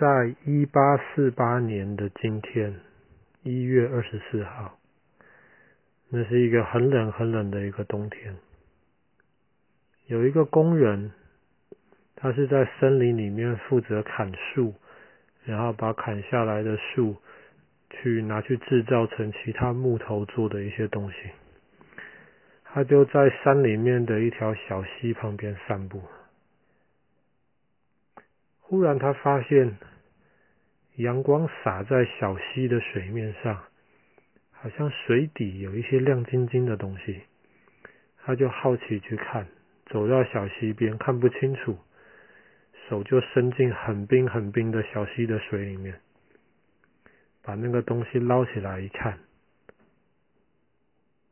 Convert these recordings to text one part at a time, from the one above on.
在一八四八年的今天，一月二十四号，那是一个很冷很冷的一个冬天。有一个工人，他是在森林里面负责砍树，然后把砍下来的树去拿去制造成其他木头做的一些东西。他就在山里面的一条小溪旁边散步。忽然，他发现阳光洒在小溪的水面上，好像水底有一些亮晶晶的东西。他就好奇去看，走到小溪边，看不清楚，手就伸进很冰很冰的小溪的水里面，把那个东西捞起来一看，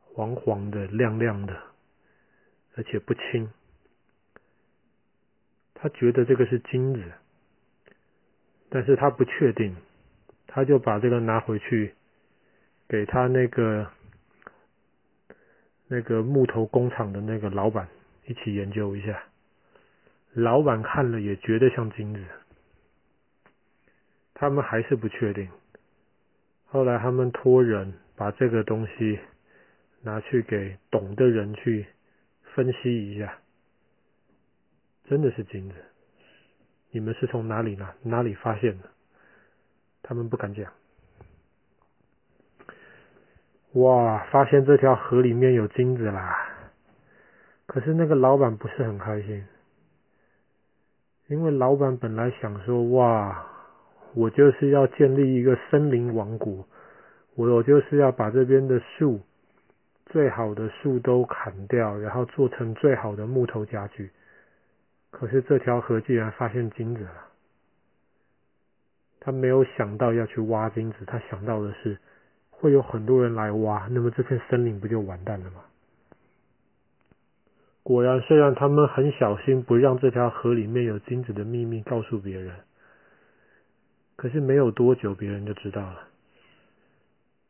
黄黄的、亮亮的，而且不轻。他觉得这个是金子。但是他不确定，他就把这个拿回去，给他那个那个木头工厂的那个老板一起研究一下。老板看了也觉得像金子，他们还是不确定。后来他们托人把这个东西拿去给懂的人去分析一下，真的是金子。你们是从哪里呢？哪里发现的？他们不敢讲。哇，发现这条河里面有金子啦！可是那个老板不是很开心，因为老板本来想说：哇，我就是要建立一个森林王国，我我就是要把这边的树，最好的树都砍掉，然后做成最好的木头家具。可是这条河竟然发现金子了，他没有想到要去挖金子，他想到的是会有很多人来挖，那么这片森林不就完蛋了吗？果然，虽然他们很小心不让这条河里面有金子的秘密告诉别人，可是没有多久，别人就知道了，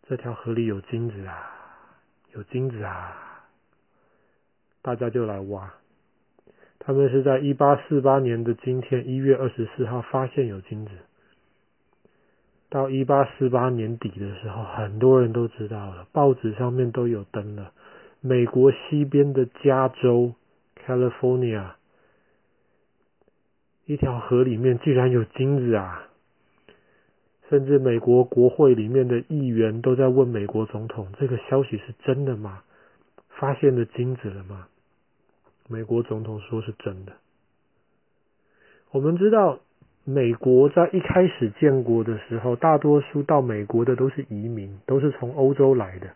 这条河里有金子啊，有金子啊，大家就来挖。他们是在一八四八年的今天一月二十四号发现有金子，到一八四八年底的时候，很多人都知道了，报纸上面都有登了。美国西边的加州 （California） 一条河里面竟然有金子啊！甚至美国国会里面的议员都在问美国总统：“这个消息是真的吗？发现了金子了吗？”美国总统说是真的。我们知道，美国在一开始建国的时候，大多数到美国的都是移民，都是从欧洲来的，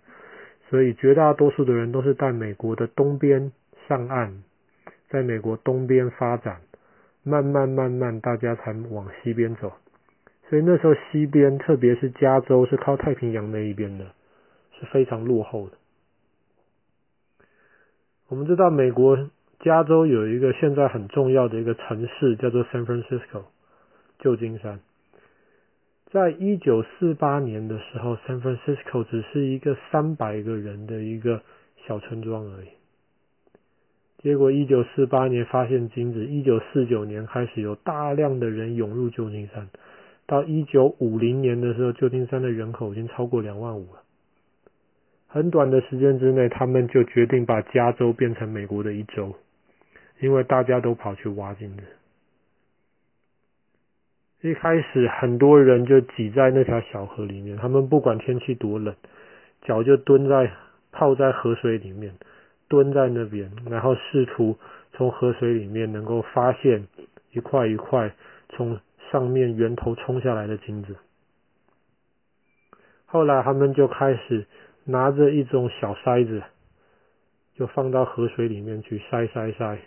所以绝大多数的人都是在美国的东边上岸，在美国东边发展，慢慢慢慢，大家才往西边走。所以那时候西边，特别是加州，是靠太平洋那一边的，是非常落后的。我们知道美国。加州有一个现在很重要的一个城市，叫做 San Francisco，旧金山。在一九四八年的时候，San Francisco 只是一个三百个人的一个小村庄而已。结果一九四八年发现金子，一九四九年开始有大量的人涌入旧金山，到一九五零年的时候，旧金山的人口已经超过两万五了。很短的时间之内，他们就决定把加州变成美国的一州。因为大家都跑去挖金子，一开始很多人就挤在那条小河里面，他们不管天气多冷，脚就蹲在泡在河水里面，蹲在那边，然后试图从河水里面能够发现一块一块从上面源头冲下来的金子。后来他们就开始拿着一种小筛子，就放到河水里面去筛筛筛。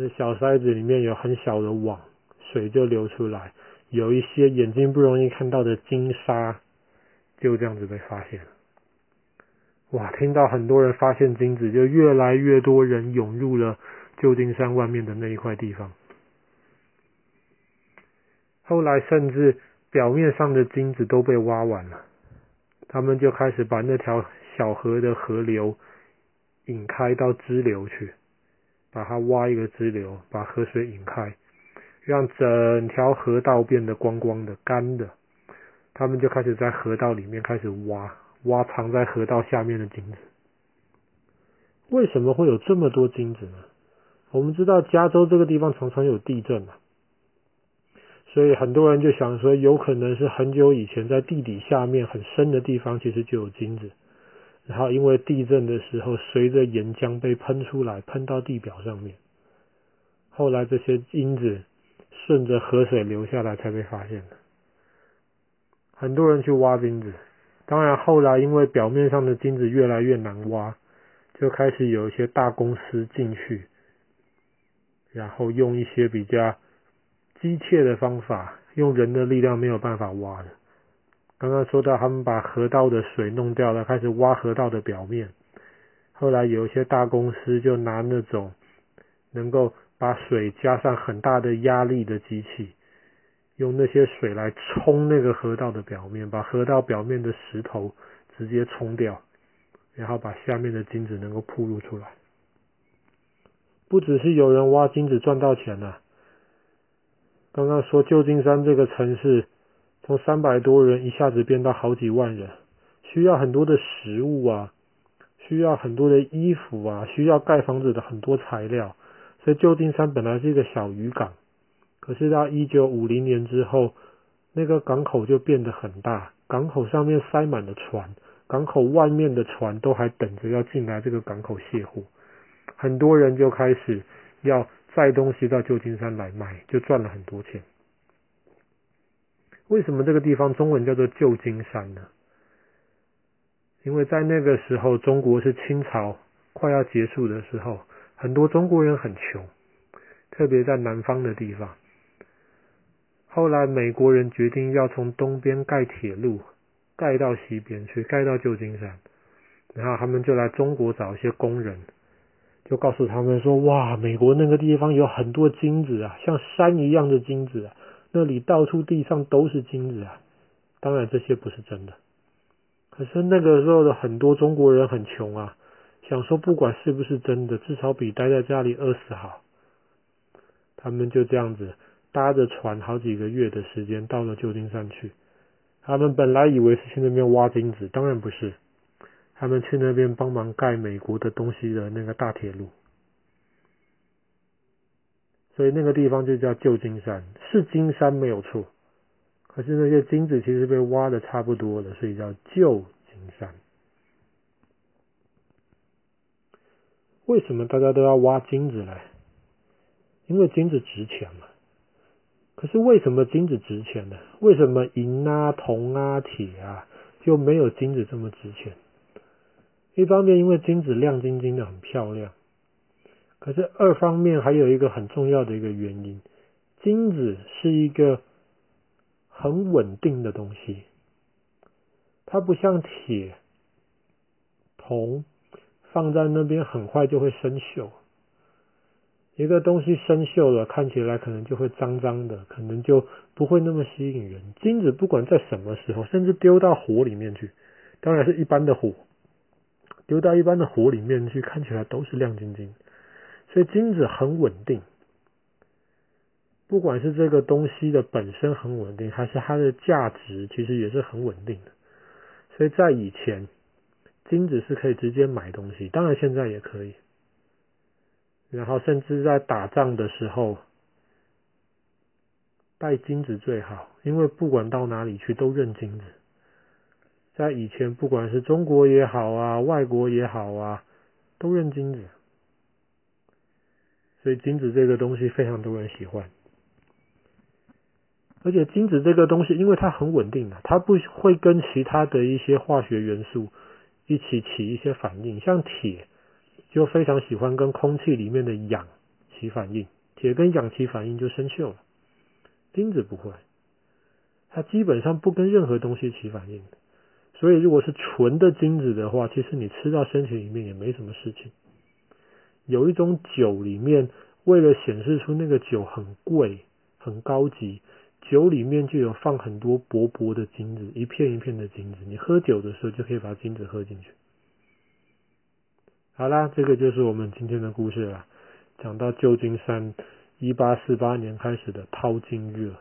那小筛子里面有很小的网，水就流出来，有一些眼睛不容易看到的金沙，就这样子被发现了。哇！听到很多人发现金子，就越来越多人涌入了旧金山外面的那一块地方。后来甚至表面上的金子都被挖完了，他们就开始把那条小河的河流引开到支流去。把它挖一个支流，把河水引开，让整条河道变得光光的、干的。他们就开始在河道里面开始挖，挖藏在河道下面的金子。为什么会有这么多金子呢？我们知道加州这个地方常常有地震嘛，所以很多人就想说，有可能是很久以前在地底下面很深的地方，其实就有金子。然后因为地震的时候，随着岩浆被喷出来，喷到地表上面，后来这些金子顺着河水流下来，才被发现的。很多人去挖金子，当然后来因为表面上的金子越来越难挖，就开始有一些大公司进去，然后用一些比较机械的方法，用人的力量没有办法挖的。刚刚说到他们把河道的水弄掉了，开始挖河道的表面。后来有一些大公司就拿那种能够把水加上很大的压力的机器。用那些水来冲那个河道的表面，把河道表面的石头直接冲掉，然后把下面的金子能够铺露出来。不只是有人挖金子赚到钱啊，刚刚说旧金山这个城市从三百多人一下子变到好几万人，需要很多的食物啊，需要很多的衣服啊，需要盖房子的很多材料，所以旧金山本来是一个小渔港。可是到一九五零年之后，那个港口就变得很大，港口上面塞满了船，港口外面的船都还等着要进来这个港口卸货，很多人就开始要载东西到旧金山来卖，就赚了很多钱。为什么这个地方中文叫做旧金山呢？因为在那个时候，中国是清朝快要结束的时候，很多中国人很穷，特别在南方的地方。后来美国人决定要从东边盖铁路，盖到西边去，盖到旧金山。然后他们就来中国找一些工人，就告诉他们说：“哇，美国那个地方有很多金子啊，像山一样的金子，那里到处地上都是金子啊。”当然这些不是真的。可是那个时候的很多中国人很穷啊，想说不管是不是真的，至少比待在家里饿死好。他们就这样子。搭着船好几个月的时间到了旧金山去，他们本来以为是去那边挖金子，当然不是，他们去那边帮忙盖美国的东西的那个大铁路，所以那个地方就叫旧金山，是金山没有错，可是那些金子其实被挖的差不多了，所以叫旧金山。为什么大家都要挖金子呢？因为金子值钱嘛。可是为什么金子值钱呢？为什么银啊、铜啊、铁啊就没有金子这么值钱？一方面因为金子亮晶晶的很漂亮，可是二方面还有一个很重要的一个原因，金子是一个很稳定的东西，它不像铁、铜放在那边很快就会生锈。一个东西生锈了，看起来可能就会脏脏的，可能就不会那么吸引人。金子不管在什么时候，甚至丢到火里面去，当然是一般的火，丢到一般的火里面去，看起来都是亮晶晶。所以金子很稳定，不管是这个东西的本身很稳定，还是它的价值，其实也是很稳定的。所以在以前，金子是可以直接买东西，当然现在也可以。然后甚至在打仗的时候，带金子最好，因为不管到哪里去都认金子。在以前，不管是中国也好啊，外国也好啊，都认金子。所以金子这个东西非常多人喜欢，而且金子这个东西，因为它很稳定的，它不会跟其他的一些化学元素一起起一些反应，像铁。就非常喜欢跟空气里面的氧起反应，铁跟氧起反应就生锈了。金子不会，它基本上不跟任何东西起反应。所以如果是纯的金子的话，其实你吃到身体里面也没什么事情。有一种酒里面，为了显示出那个酒很贵、很高级，酒里面就有放很多薄薄的金子，一片一片的金子。你喝酒的时候就可以把金子喝进去。好啦，这个就是我们今天的故事了。讲到旧金山，一八四八年开始的淘金热。